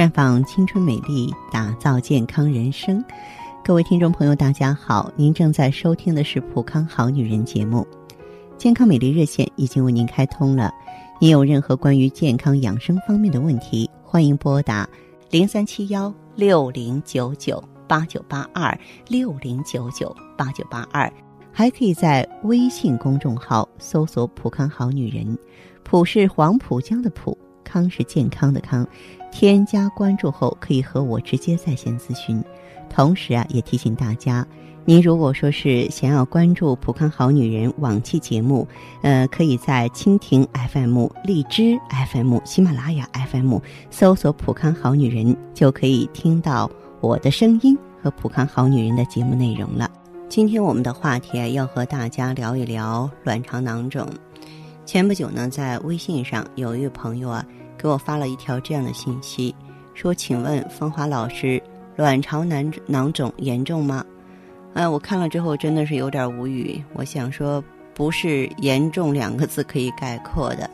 绽放青春美丽，打造健康人生。各位听众朋友，大家好，您正在收听的是《普康好女人》节目，健康美丽热线已经为您开通了。您有任何关于健康养生方面的问题，欢迎拨打零三七幺六零九九八九八二六零九九八九八二，还可以在微信公众号搜索“普康好女人”，普是黄浦江的浦。康是健康的康，添加关注后可以和我直接在线咨询。同时啊，也提醒大家，您如果说是想要关注普康好女人往期节目，呃，可以在蜻蜓 FM、荔枝 FM、喜马拉雅 FM 搜索“普康好女人”，就可以听到我的声音和普康好女人的节目内容了。今天我们的话题啊，要和大家聊一聊卵巢囊肿。前不久呢，在微信上有一位朋友啊。给我发了一条这样的信息，说：“请问芳华老师，卵巢囊囊肿严重吗？”哎，我看了之后真的是有点无语。我想说，不是“严重”两个字可以概括的。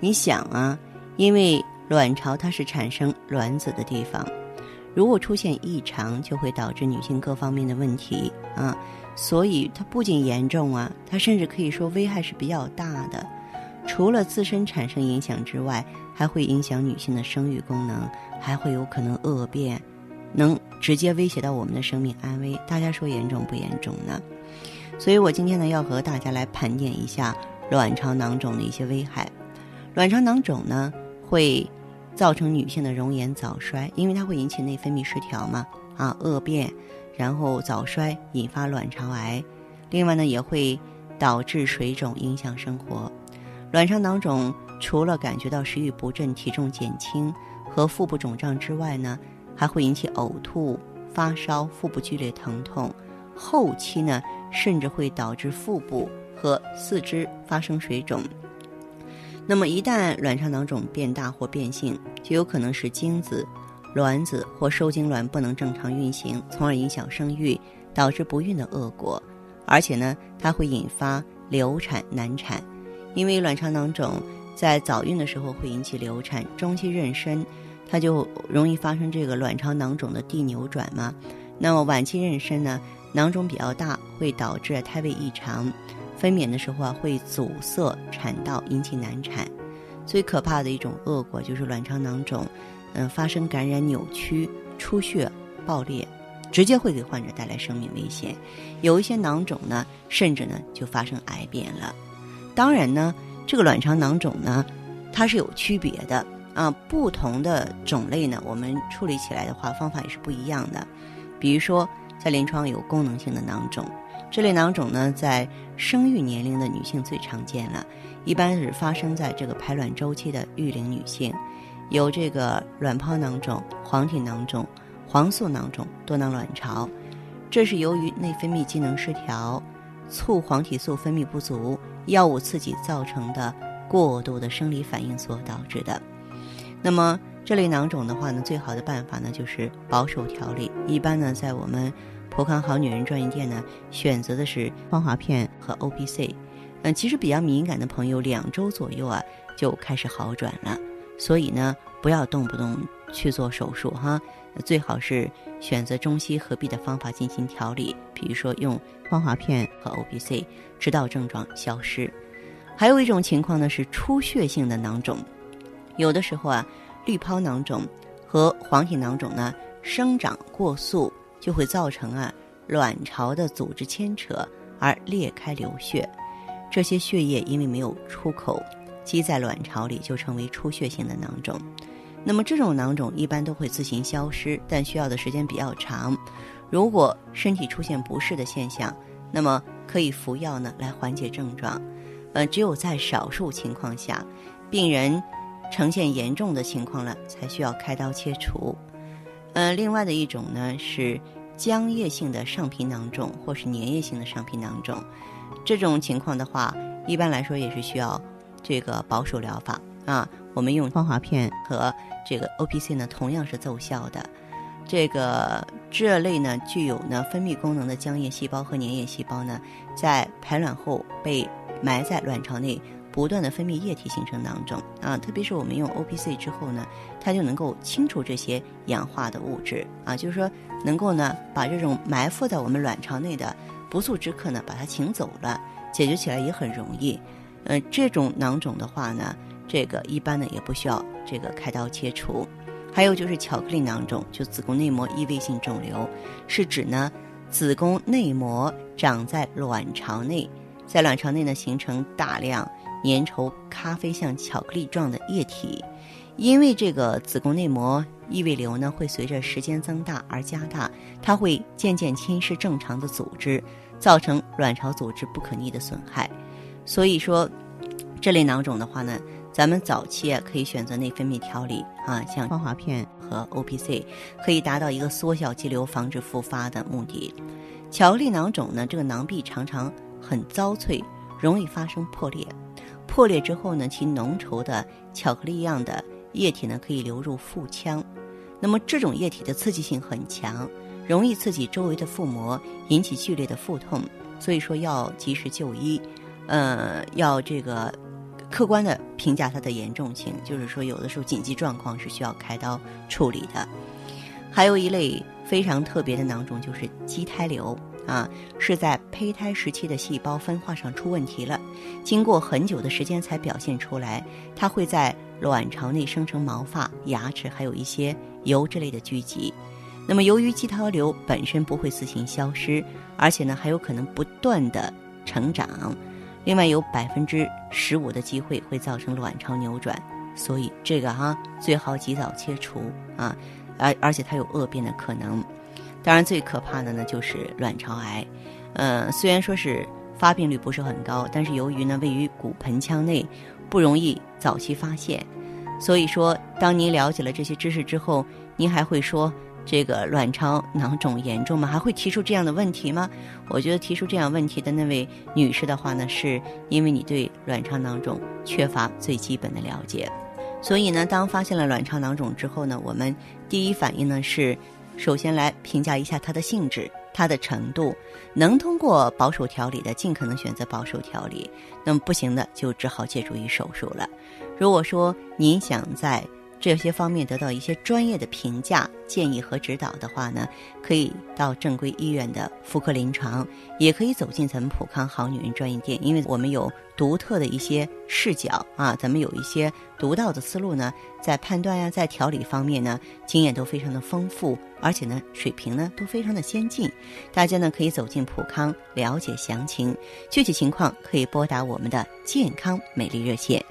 你想啊，因为卵巢它是产生卵子的地方，如果出现异常，就会导致女性各方面的问题啊。所以它不仅严重啊，它甚至可以说危害是比较大的。除了自身产生影响之外，还会影响女性的生育功能，还会有可能恶变，能直接威胁到我们的生命安危。大家说严重不严重呢？所以我今天呢要和大家来盘点一下卵巢囊肿的一些危害。卵巢囊肿呢会造成女性的容颜早衰，因为它会引起内分泌失调嘛，啊恶变，然后早衰引发卵巢癌。另外呢也会导致水肿，影响生活。卵巢囊肿。除了感觉到食欲不振、体重减轻和腹部肿胀之外呢，还会引起呕吐、发烧、腹部剧烈疼痛，后期呢甚至会导致腹部和四肢发生水肿。那么一旦卵巢囊肿变大或变性，就有可能使精子、卵子或受精卵不能正常运行，从而影响生育，导致不孕的恶果。而且呢，它会引发流产难产，因为卵巢囊肿。在早孕的时候会引起流产，中期妊娠，它就容易发生这个卵巢囊肿的递扭转嘛。那么晚期妊娠呢，囊肿比较大，会导致胎位异常，分娩的时候啊会阻塞产道，引起难产。最可怕的一种恶果就是卵巢囊肿，嗯，发生感染、扭曲、出血、爆裂，直接会给患者带来生命危险。有一些囊肿呢，甚至呢就发生癌变了。当然呢。这个卵巢囊肿呢，它是有区别的啊，不同的种类呢，我们处理起来的话方法也是不一样的。比如说，在临床有功能性的囊肿，这类囊肿呢，在生育年龄的女性最常见了，一般是发生在这个排卵周期的育龄女性，有这个卵泡囊肿、黄体囊肿、黄素囊肿、多囊卵巢，这是由于内分泌机能失调。促黄体素分泌不足、药物刺激造成的过度的生理反应所导致的。那么这类囊肿的话呢，最好的办法呢就是保守调理。一般呢，在我们普康好女人专营店呢，选择的是芳华片和 O P C。嗯，其实比较敏感的朋友，两周左右啊就开始好转了。所以呢，不要动不动去做手术哈，最好是选择中西合璧的方法进行调理，比如说用芳华片和 O B C，直到症状消失。还有一种情况呢是出血性的囊肿，有的时候啊，滤泡囊肿和黄体囊肿呢生长过速，就会造成啊卵巢的组织牵扯而裂开流血，这些血液因为没有出口。积在卵巢里就成为出血性的囊肿，那么这种囊肿一般都会自行消失，但需要的时间比较长。如果身体出现不适的现象，那么可以服药呢来缓解症状。呃，只有在少数情况下，病人呈现严重的情况了，才需要开刀切除。呃，另外的一种呢是浆液性的上皮囊肿或是粘液性的上皮囊肿，这种情况的话，一般来说也是需要。这个保守疗法啊，我们用芳华片和这个 O P C 呢，同样是奏效的。这个这类呢，具有呢分泌功能的浆液细胞和粘液细胞呢，在排卵后被埋在卵巢内，不断的分泌液体形成囊肿啊。特别是我们用 O P C 之后呢，它就能够清除这些氧化的物质啊，就是说能够呢把这种埋伏在我们卵巢内的不速之客呢把它请走了，解决起来也很容易。呃，这种囊肿的话呢，这个一般呢也不需要这个开刀切除。还有就是巧克力囊肿，就子宫内膜异位性肿瘤，是指呢子宫内膜长在卵巢内，在卵巢内呢形成大量粘稠咖啡像巧克力状的液体，因为这个子宫内膜异位瘤呢会随着时间增大而加大，它会渐渐侵蚀正常的组织，造成卵巢组织不可逆的损害。所以说，这类囊肿的话呢。咱们早期，可以选择内分泌调理啊，像芳华片和 O P C，可以达到一个缩小肌瘤、防止复发的目的。巧克力囊肿呢，这个囊壁常常很糟脆，容易发生破裂。破裂之后呢，其浓稠的巧克力样的液体呢，可以流入腹腔。那么这种液体的刺激性很强，容易刺激周围的腹膜，引起剧烈的腹痛。所以说要及时就医，呃，要这个。客观的评价它的严重性，就是说有的时候紧急状况是需要开刀处理的。还有一类非常特别的囊肿，就是畸胎瘤啊，是在胚胎时期的细胞分化上出问题了，经过很久的时间才表现出来。它会在卵巢内生成毛发、牙齿，还有一些油脂类的聚集。那么由于畸胎瘤本身不会自行消失，而且呢还有可能不断的成长。另外有百分之十五的机会会造成卵巢扭转，所以这个哈最好及早切除啊，而而且它有恶变的可能。当然最可怕的呢就是卵巢癌，呃虽然说是发病率不是很高，但是由于呢位于骨盆腔内，不容易早期发现，所以说当您了解了这些知识之后，您还会说。这个卵巢囊肿严重吗？还会提出这样的问题吗？我觉得提出这样问题的那位女士的话呢，是因为你对卵巢囊肿缺乏最基本的了解。所以呢，当发现了卵巢囊肿之后呢，我们第一反应呢是，首先来评价一下它的性质、它的程度。能通过保守调理的，尽可能选择保守调理；那么不行的，就只好借助于手术了。如果说您想在这些方面得到一些专业的评价、建议和指导的话呢，可以到正规医院的妇科临床，也可以走进咱们普康好女人专业店，因为我们有独特的一些视角啊，咱们有一些独到的思路呢，在判断呀，在调理方面呢，经验都非常的丰富，而且呢，水平呢都非常的先进。大家呢可以走进普康了解详情，具体情况可以拨打我们的健康美丽热线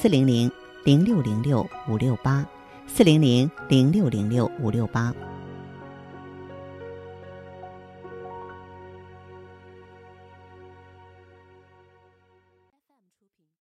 四零零。零六零六五六八，四零零零六零六五六八。